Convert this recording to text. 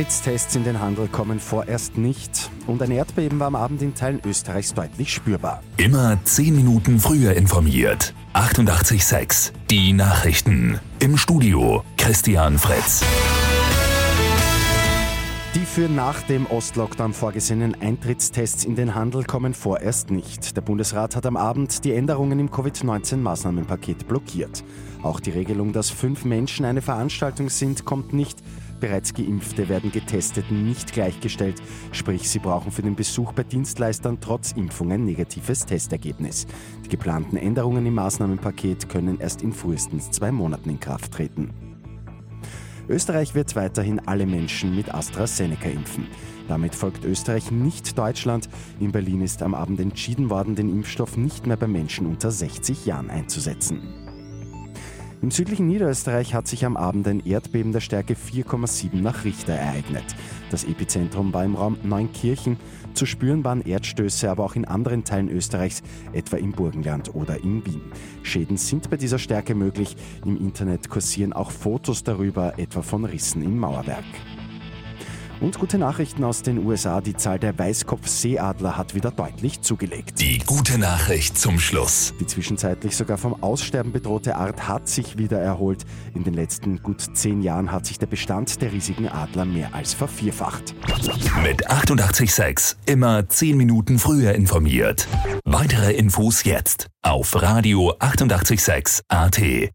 Eintrittstests in den Handel kommen vorerst nicht und ein Erdbeben war am Abend in Teilen Österreichs deutlich spürbar. Immer 10 Minuten früher informiert. 88.6 Die Nachrichten. Im Studio Christian Fritz. Die für nach dem Ostlockdown vorgesehenen Eintrittstests in den Handel kommen vorerst nicht. Der Bundesrat hat am Abend die Änderungen im Covid-19-Maßnahmenpaket blockiert. Auch die Regelung, dass fünf Menschen eine Veranstaltung sind, kommt nicht. Bereits Geimpfte werden Getesteten nicht gleichgestellt, sprich sie brauchen für den Besuch bei Dienstleistern trotz Impfung ein negatives Testergebnis. Die geplanten Änderungen im Maßnahmenpaket können erst in frühestens zwei Monaten in Kraft treten. Österreich wird weiterhin alle Menschen mit AstraZeneca impfen. Damit folgt Österreich nicht Deutschland. In Berlin ist am Abend entschieden worden, den Impfstoff nicht mehr bei Menschen unter 60 Jahren einzusetzen. Im südlichen Niederösterreich hat sich am Abend ein Erdbeben der Stärke 4,7 nach Richter ereignet. Das Epizentrum war im Raum Neunkirchen. Zu spüren waren Erdstöße aber auch in anderen Teilen Österreichs, etwa im Burgenland oder in Wien. Schäden sind bei dieser Stärke möglich. Im Internet kursieren auch Fotos darüber, etwa von Rissen im Mauerwerk. Und gute Nachrichten aus den USA. Die Zahl der Weißkopfseeadler hat wieder deutlich zugelegt. Die gute Nachricht zum Schluss. Die zwischenzeitlich sogar vom Aussterben bedrohte Art hat sich wieder erholt. In den letzten gut zehn Jahren hat sich der Bestand der riesigen Adler mehr als vervierfacht. Mit 886 immer zehn Minuten früher informiert. Weitere Infos jetzt auf Radio 886 AT.